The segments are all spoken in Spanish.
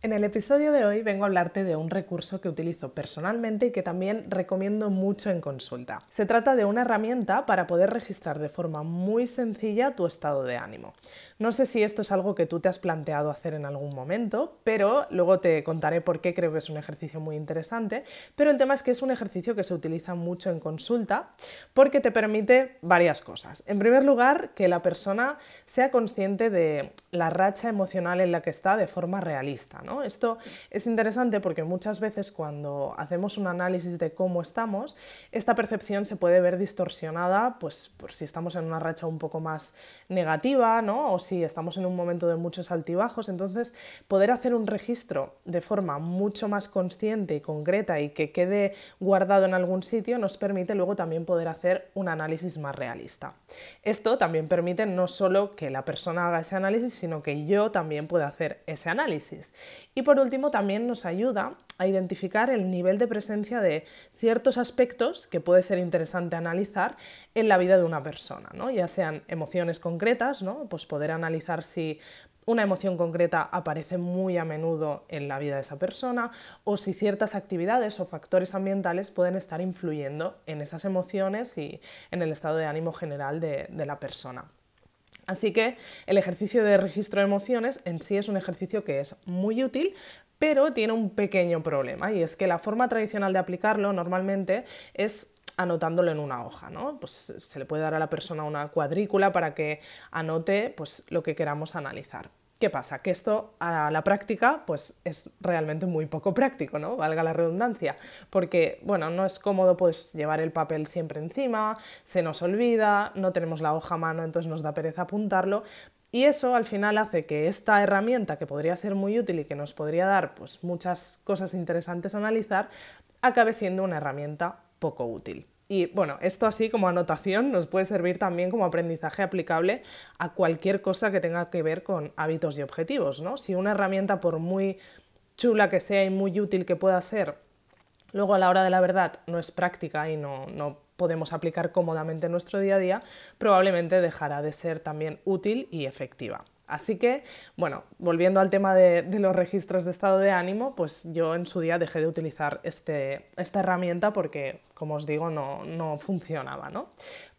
En el episodio de hoy vengo a hablarte de un recurso que utilizo personalmente y que también recomiendo mucho en consulta. Se trata de una herramienta para poder registrar de forma muy sencilla tu estado de ánimo. No sé si esto es algo que tú te has planteado hacer en algún momento, pero luego te contaré por qué creo que es un ejercicio muy interesante. Pero el tema es que es un ejercicio que se utiliza mucho en consulta porque te permite varias cosas. En primer lugar, que la persona sea consciente de la racha emocional en la que está de forma realista. ¿no? Esto es interesante porque muchas veces cuando hacemos un análisis de cómo estamos, esta percepción se puede ver distorsionada pues, por si estamos en una racha un poco más negativa ¿no? Si estamos en un momento de muchos altibajos, entonces poder hacer un registro de forma mucho más consciente y concreta y que quede guardado en algún sitio nos permite luego también poder hacer un análisis más realista. Esto también permite no solo que la persona haga ese análisis, sino que yo también pueda hacer ese análisis. Y por último también nos ayuda a identificar el nivel de presencia de ciertos aspectos que puede ser interesante analizar en la vida de una persona, ¿no? ya sean emociones concretas, ¿no? pues poder analizar si una emoción concreta aparece muy a menudo en la vida de esa persona o si ciertas actividades o factores ambientales pueden estar influyendo en esas emociones y en el estado de ánimo general de, la persona. Así que el ejercicio de registro de emociones en sí es un ejercicio que es muy útil, pero tiene un pequeño problema y es que la forma tradicional de aplicarlo normalmente es anotándolo en una hoja, ¿no? Pues se le puede dar a la persona una cuadrícula para que anote pues, lo que queramos analizar. ¿Qué pasa? Que esto a la práctica pues es realmente muy poco práctico, ¿no? Valga la redundancia, porque bueno, no es cómodo pues llevar el papel siempre encima, se nos olvida, no tenemos la hoja a mano, entonces nos da pereza apuntarlo y eso al final hace que esta herramienta que podría ser muy útil y que nos podría dar pues muchas cosas interesantes a analizar, acabe siendo una herramienta poco útil. Y bueno, esto así como anotación nos puede servir también como aprendizaje aplicable a cualquier cosa que tenga que ver con hábitos y objetivos, ¿no? Si una herramienta, por muy chula que sea y muy útil que pueda ser, luego a la hora de la verdad no es práctica y no, no podemos aplicar cómodamente en nuestro día a día, probablemente dejará de ser también útil y efectiva. Así que, bueno, volviendo al tema de, los registros de estado de ánimo, pues yo en su día dejé de utilizar este, esta herramienta porque, como os digo, no, no funcionaba, ¿no?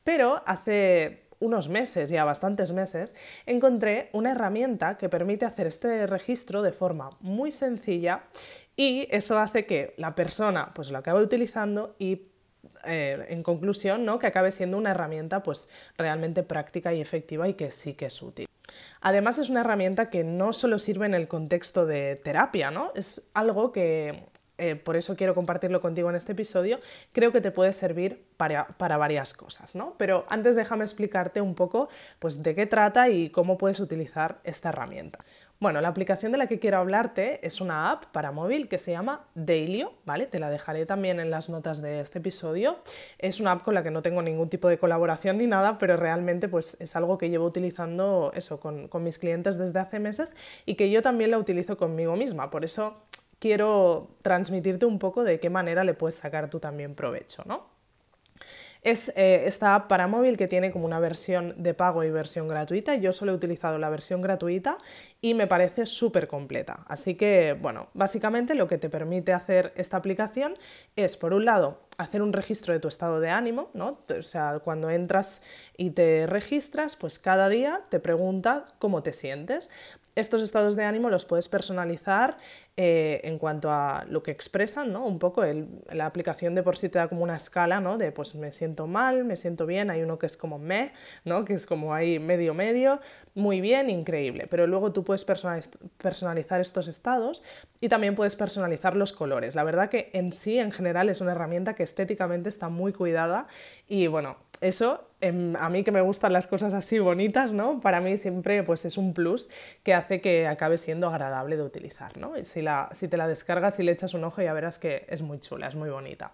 Pero hace unos meses, ya bastantes meses, encontré una herramienta que permite hacer este registro de forma muy sencilla y eso hace que la persona pues lo acabe utilizando y eh, en conclusión, ¿no? que acabe siendo una herramienta pues, realmente práctica y efectiva y que sí que es útil. Además es una herramienta que no solo sirve en el contexto de terapia, ¿no? es algo que eh, por eso quiero compartirlo contigo en este episodio, creo que te puede servir para, para, varias cosas, ¿no? Pero antes déjame explicarte un poco pues, de qué trata y cómo puedes utilizar esta herramienta. Bueno, la aplicación de la que quiero hablarte es una app para móvil que se llama Dailyo, ¿vale? Te la dejaré también en las notas de este episodio. Es una app con la que no tengo ningún tipo de colaboración ni nada, pero realmente pues es algo que llevo utilizando eso con, con mis clientes desde hace meses y que yo también la utilizo conmigo misma. Por eso quiero transmitirte un poco de qué manera le puedes sacar tú también provecho, ¿no? Es eh, esta app para móvil que tiene como una versión de pago y versión gratuita. Yo solo he utilizado la versión gratuita y me parece súper completa. Así que, bueno, básicamente lo que te permite hacer esta aplicación es, por un lado, hacer un registro de tu estado de ánimo, ¿no? O sea, cuando entras y te registras, pues cada día te pregunta cómo te sientes. estos estados de ánimo los puedes personalizar eh, en cuanto a lo que expresan, ¿no? Un poco la aplicación de por sí te da como una escala, ¿no? De pues me siento mal, me siento bien, hay uno que es como me, ¿no? Que es como ahí medio medio, muy bien, increíble. Pero luego tú puedes personalizar estos estados y también puedes personalizar los colores. La verdad que en sí, en general, es una herramienta que estéticamente está muy cuidada y bueno, eso, em, a mí que me gustan las cosas así bonitas, ¿no? Para mí siempre pues, es un plus que hace que acabe siendo agradable de utilizar, ¿no? Si, la, si te la descargas y le echas un ojo ya verás que es muy chula, es muy bonita.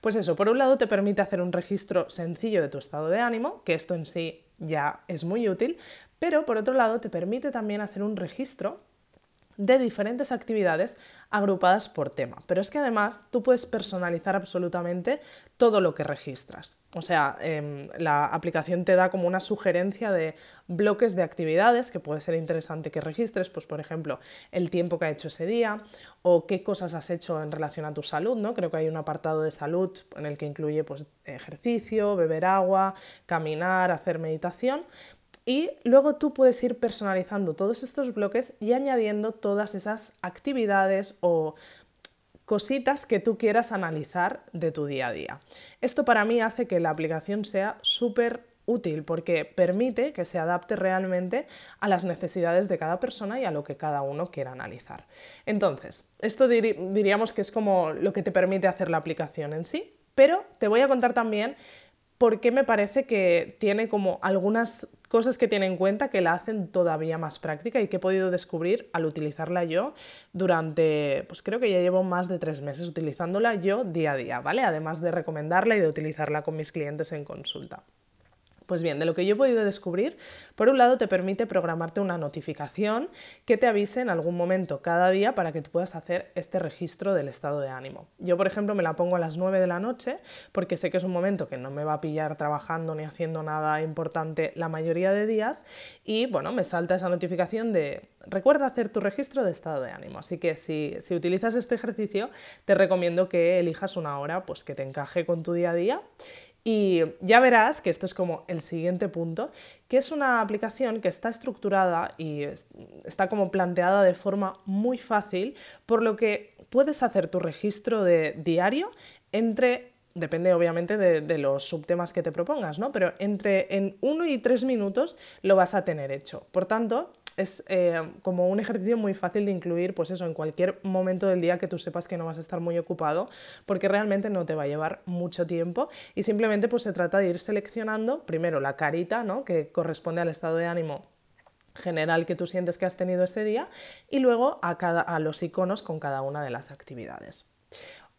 Pues eso, por un lado te permite hacer un registro sencillo de tu estado de ánimo, que esto en sí ya es muy útil, pero por otro lado te permite también hacer un registro de diferentes actividades agrupadas por tema. Pero es que además tú puedes personalizar absolutamente todo lo que registras. O sea, em, la aplicación te da como una sugerencia de bloques de actividades que puede ser interesante que registres, pues por ejemplo, el tiempo que ha hecho ese día o qué cosas has hecho en relación a tu salud, ¿no? Creo que hay un apartado de salud en el que incluye pues, ejercicio, beber agua, caminar, hacer meditación y luego tú puedes ir personalizando todos estos bloques y añadiendo todas esas actividades o cositas que tú quieras analizar de tu día a día. Esto para mí hace que la aplicación sea súper útil porque permite que se adapte realmente a las necesidades de cada persona y a lo que cada uno quiera analizar. Entonces, esto diríamos que es como lo que te permite hacer la aplicación en sí, pero te voy a contar también por qué me parece que tiene como algunas cosas que tiene en cuenta que la hacen todavía más práctica y que he podido descubrir al utilizarla yo durante, pues creo que ya llevo más de tres meses utilizándola yo día a día, ¿vale? Además de recomendarla y de utilizarla con mis clientes en consulta. Pues bien, de lo que yo he podido descubrir, por un lado te permite programarte una notificación que te avise en algún momento cada día para que tú puedas hacer este registro del estado de ánimo. Yo, por ejemplo, me la pongo a las 9 de la noche porque sé que es un momento que no me va a pillar trabajando ni haciendo nada importante la mayoría de días y bueno, me salta esa notificación de recuerda hacer tu registro de estado de ánimo. Así que si, si utilizas este ejercicio, te recomiendo que elijas una hora pues, que te encaje con tu día a día y ya verás que esto es como el siguiente punto, que es una aplicación que está estructurada y está como planteada de forma muy fácil, por lo que puedes hacer tu registro de diario entre depende obviamente de, de, los subtemas que te propongas, ¿no? Pero entre en uno y tres minutos lo vas a tener hecho. Por tanto, es eh, como un ejercicio muy fácil de incluir, pues eso, en cualquier momento del día que tú sepas que no vas a estar muy ocupado, porque realmente no te va a llevar mucho tiempo y simplemente pues se trata de ir seleccionando primero la carita, ¿no? Que corresponde al estado de ánimo general que tú sientes que has tenido ese día y luego a, cada, a los iconos con cada una de las actividades.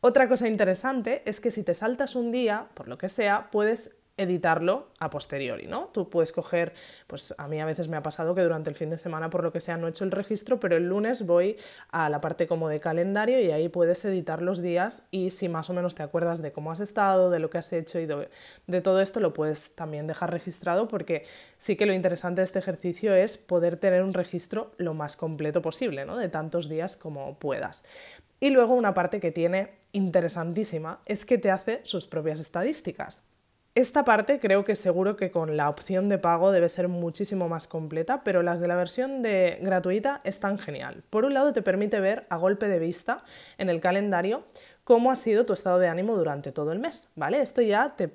Otra cosa interesante es que si te saltas un día, por lo que sea, puedes editarlo a posteriori, ¿no? Tú puedes coger, pues a mí a veces me ha pasado que durante el fin de semana por lo que sea no he hecho el registro, pero el lunes voy a la parte como de calendario y ahí puedes editar los días y si más o menos te acuerdas de cómo has estado, de lo que has hecho y de, todo esto lo puedes también dejar registrado porque sí que lo interesante de este ejercicio es poder tener un registro lo más completo posible, ¿no? De tantos días como puedas. Y luego una parte que tiene interesantísima es que te hace sus propias estadísticas. Esta parte creo que seguro que con la opción de pago debe ser muchísimo más completa, pero las de la versión de gratuita están genial. Por un lado te permite ver a golpe de vista en el calendario cómo ha sido tu estado de ánimo durante todo el mes, ¿vale? Esto ya te,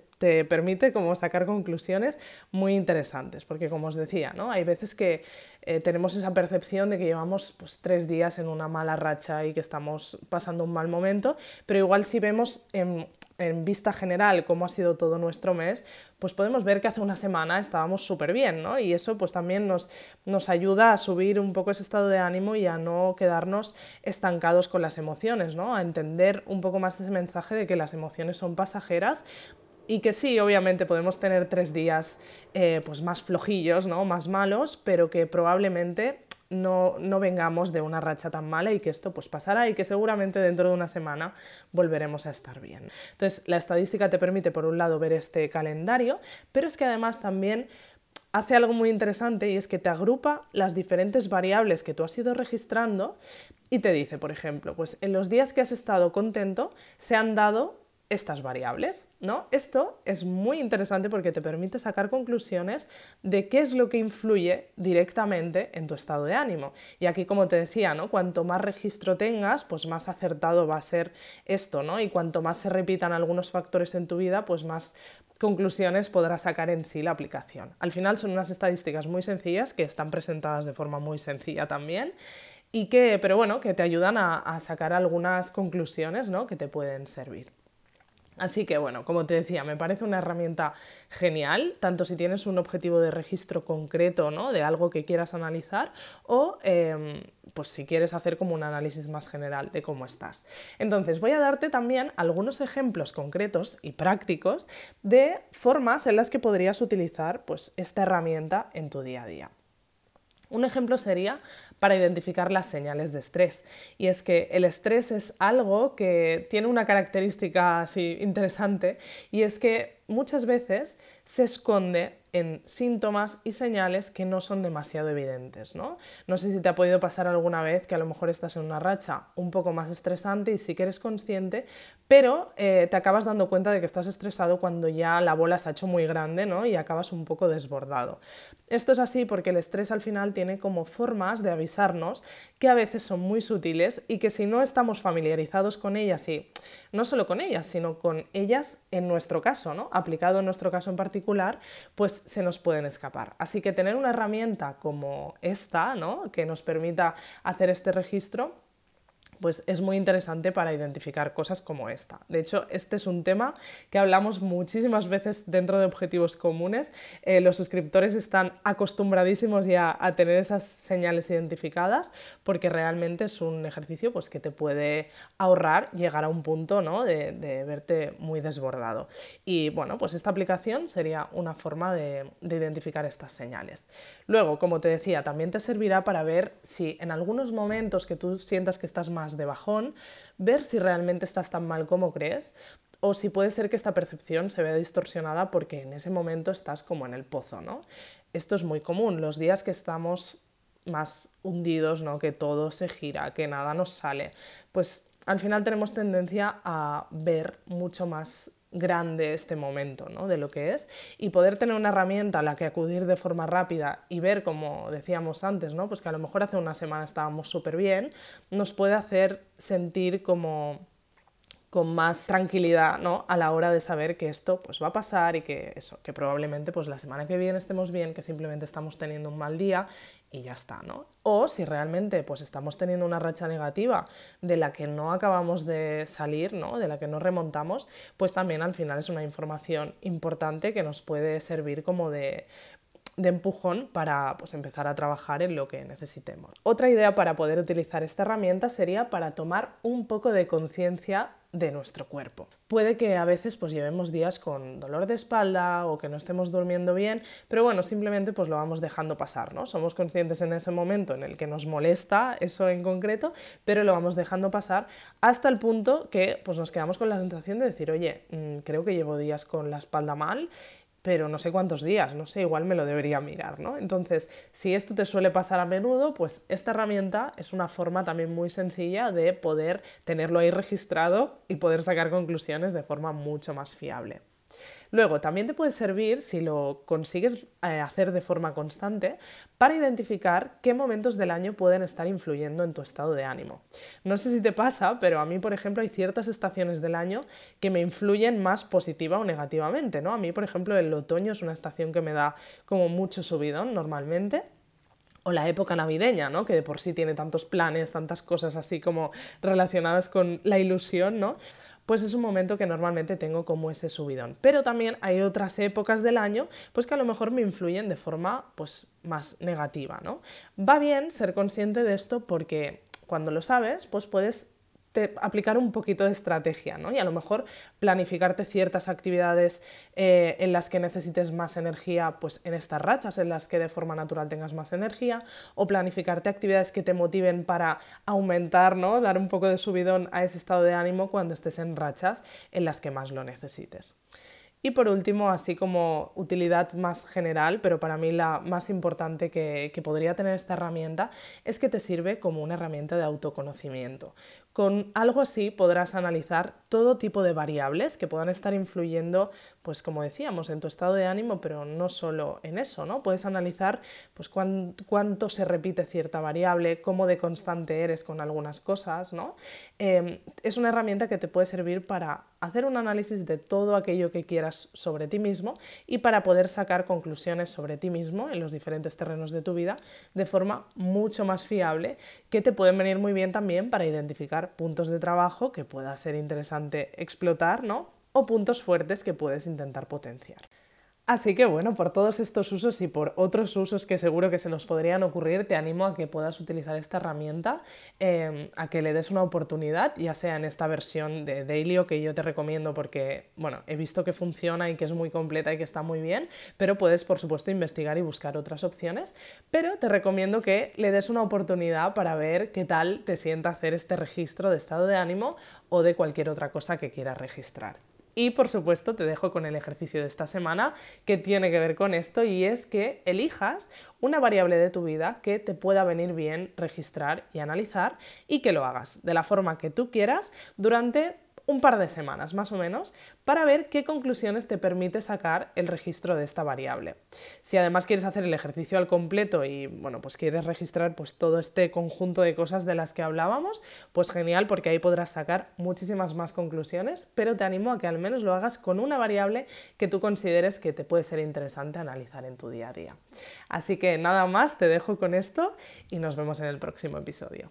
permite como sacar conclusiones muy interesantes, porque como os decía, ¿no? Hay veces que eh, tenemos esa percepción de que llevamos pues, tres días en una mala racha y que estamos pasando un mal momento, pero igual si vemos en en vista general cómo ha sido todo nuestro mes, pues podemos ver que hace una semana estábamos súper bien, ¿no? Y eso pues también nos, nos ayuda a subir un poco ese estado de ánimo y a no quedarnos estancados con las emociones, ¿no? A entender un poco más ese mensaje de que las emociones son pasajeras y que sí, obviamente podemos tener tres días eh, pues más flojillos, ¿no? más malos, pero que probablemente no, vengamos de una racha tan mala y que esto pues pasará y que seguramente dentro de una semana volveremos a estar bien. Entonces, la estadística te permite por un lado ver este calendario, pero es que además también hace algo muy interesante y es que te agrupa las diferentes variables que tú has ido registrando y te dice, por ejemplo, pues en los días que has estado contento se han dado estas variables, ¿no? Esto es muy interesante porque te permite sacar conclusiones de qué es lo que influye directamente en tu estado de ánimo. Y aquí, como te decía, ¿no? Cuanto más registro tengas, pues más acertado va a ser esto, ¿no? Y cuanto más se repitan algunos factores en tu vida, pues más conclusiones podrá sacar en sí la aplicación. Al final son unas estadísticas muy sencillas que están presentadas de forma muy sencilla también y que, pero bueno, que te ayudan a, a sacar algunas conclusiones ¿no? que te pueden servir. Así que bueno, como te decía, me parece una herramienta genial, tanto si tienes un objetivo de registro concreto, ¿no? De algo que quieras analizar, o em, pues si quieres hacer como un análisis más general de cómo estás. Entonces, voy a darte también algunos ejemplos concretos y prácticos de formas en las que podrías utilizar pues, esta herramienta en tu día a día. Un ejemplo sería para identificar las señales de estrés. Y es que el estrés es algo que tiene una característica así interesante y es que muchas veces se esconde en síntomas y señales que no son demasiado evidentes. ¿no? no sé si te ha podido pasar alguna vez que a lo mejor estás en una racha un poco más estresante y sí que eres consciente, pero eh, te acabas dando cuenta de que estás estresado cuando ya la bola se ha hecho muy grande ¿no? y acabas un poco desbordado. Esto es así porque el estrés al final tiene como formas de avisarnos que a veces son muy sutiles y que si no estamos familiarizados con ellas y no solo con ellas, sino con ellas en nuestro caso, ¿no? Aplicado en nuestro caso en particular, pues se nos pueden escapar. Así que tener una herramienta como esta, ¿no? que nos permita hacer este registro, pues es muy interesante para identificar cosas como esta. De hecho, este es un tema que hablamos muchísimas veces dentro de objetivos comunes. Eh, los suscriptores están acostumbradísimos ya a tener esas señales identificadas porque realmente es un ejercicio pues, que te puede ahorrar llegar a un punto ¿no? de, verte muy desbordado. Y bueno, pues esta aplicación sería una forma de, de identificar estas señales. Luego, como te decía, también te servirá para ver si en algunos momentos que tú sientas que estás más de bajón, ver si realmente estás tan mal como crees o si puede ser que esta percepción se vea distorsionada porque en ese momento estás como en el pozo, ¿no? Esto es muy común, los días que estamos más hundidos, ¿no? Que todo se gira, que nada nos sale, pues al final tenemos tendencia a ver mucho más grande este momento ¿no? de lo que es y poder tener una herramienta a la que acudir de forma rápida y ver, como decíamos antes, ¿no? pues que a lo mejor hace una semana estábamos súper bien, nos puede hacer sentir como con más tranquilidad ¿no? a la hora de saber que esto pues, va a pasar y que eso, que probablemente pues, la semana que viene estemos bien, que simplemente estamos teniendo un mal día y ya está, ¿no? O si realmente pues, estamos teniendo una racha negativa de la que no acabamos de salir, ¿no? de la que no remontamos, pues también al final es una información importante que nos puede servir como de empujón para pues, empezar a trabajar en lo que necesitemos. Otra idea para poder utilizar esta herramienta sería para tomar un poco de conciencia de nuestro cuerpo. Puede que a veces pues llevemos días con dolor de espalda o que no estemos durmiendo bien, pero bueno, simplemente pues lo vamos dejando pasar, ¿no? Somos conscientes en ese momento en el que nos molesta eso en concreto, pero lo vamos dejando pasar hasta el punto que pues nos quedamos con la sensación de decir, oye, mm, creo que llevo días con la espalda mal pero no sé cuántos días, no sé, igual me lo debería mirar, ¿no? Entonces, si esto te suele pasar a menudo, pues esta herramienta es una forma también muy sencilla de poder tenerlo ahí registrado y poder sacar conclusiones de forma mucho más fiable. Luego, también te puede servir, si lo consigues eh, hacer de forma constante, para identificar qué momentos del año pueden estar influyendo en tu estado de ánimo. No sé si te pasa, pero a mí, por ejemplo, hay ciertas estaciones del año que me influyen más positiva o negativamente, ¿no? A mí, por ejemplo, el otoño es una estación que me da como mucho subidón normalmente o la época navideña, ¿no? que de por sí tiene tantos planes, tantas cosas así como relacionadas con la ilusión, ¿no? Pues es un momento que normalmente tengo como ese subidón. Pero también hay otras épocas del año pues que a lo mejor me influyen de forma pues más negativa, ¿no? Va bien ser consciente de esto porque cuando lo sabes, pues puedes aplicar un poquito de estrategia, ¿no? Y a lo mejor planificarte ciertas actividades eh, en las que necesites más energía, pues en estas rachas en las que de forma natural tengas más energía, o planificarte actividades que te motiven para aumentar, ¿no? Dar un poco de subidón a ese estado de ánimo cuando estés en rachas en las que más lo necesites. Y por último, así como utilidad más general, pero para mí la más importante que, que, podría tener esta herramienta es que te sirve como una herramienta de autoconocimiento. Con algo así podrás analizar todo tipo de variables que puedan estar influyendo, pues como decíamos, en tu estado de ánimo, pero no solo en eso, ¿no? Puedes analizar pues cuánto se repite cierta variable, cómo de constante eres con algunas cosas, ¿no? Em, es una herramienta que te puede servir para hacer un análisis de todo aquello que quieras sobre ti mismo y para poder sacar conclusiones sobre ti mismo en los diferentes terrenos de tu vida de forma mucho más fiable que te pueden venir muy bien también para identificar puntos de trabajo que pueda ser interesante explotar, ¿no? O puntos fuertes que puedes intentar potenciar. Así que bueno, por todos estos usos y por otros usos que seguro que se nos podrían ocurrir, te animo a que puedas utilizar esta herramienta, em, a que le des una oportunidad, ya sea en esta versión de Dailyo que yo te recomiendo porque, bueno, he visto que funciona y que es muy completa y que está muy bien, pero puedes por supuesto investigar y buscar otras opciones, pero te recomiendo que le des una oportunidad para ver qué tal te sienta hacer este registro de estado de ánimo o de cualquier otra cosa que quieras registrar. Y por supuesto te dejo con el ejercicio de esta semana que tiene que ver con esto y es que elijas una variable de tu vida que te pueda venir bien registrar y analizar y que lo hagas de la forma que tú quieras durante un par de semanas más o menos para ver qué conclusiones te permite sacar el registro de esta variable. Si además quieres hacer el ejercicio al completo y bueno, pues quieres registrar pues todo este conjunto de cosas de las que hablábamos, pues genial porque ahí podrás sacar muchísimas más conclusiones, pero te animo a que al menos lo hagas con una variable que tú consideres que te puede ser interesante analizar en tu día a día. Así que nada más, te dejo con esto y nos vemos en el próximo episodio.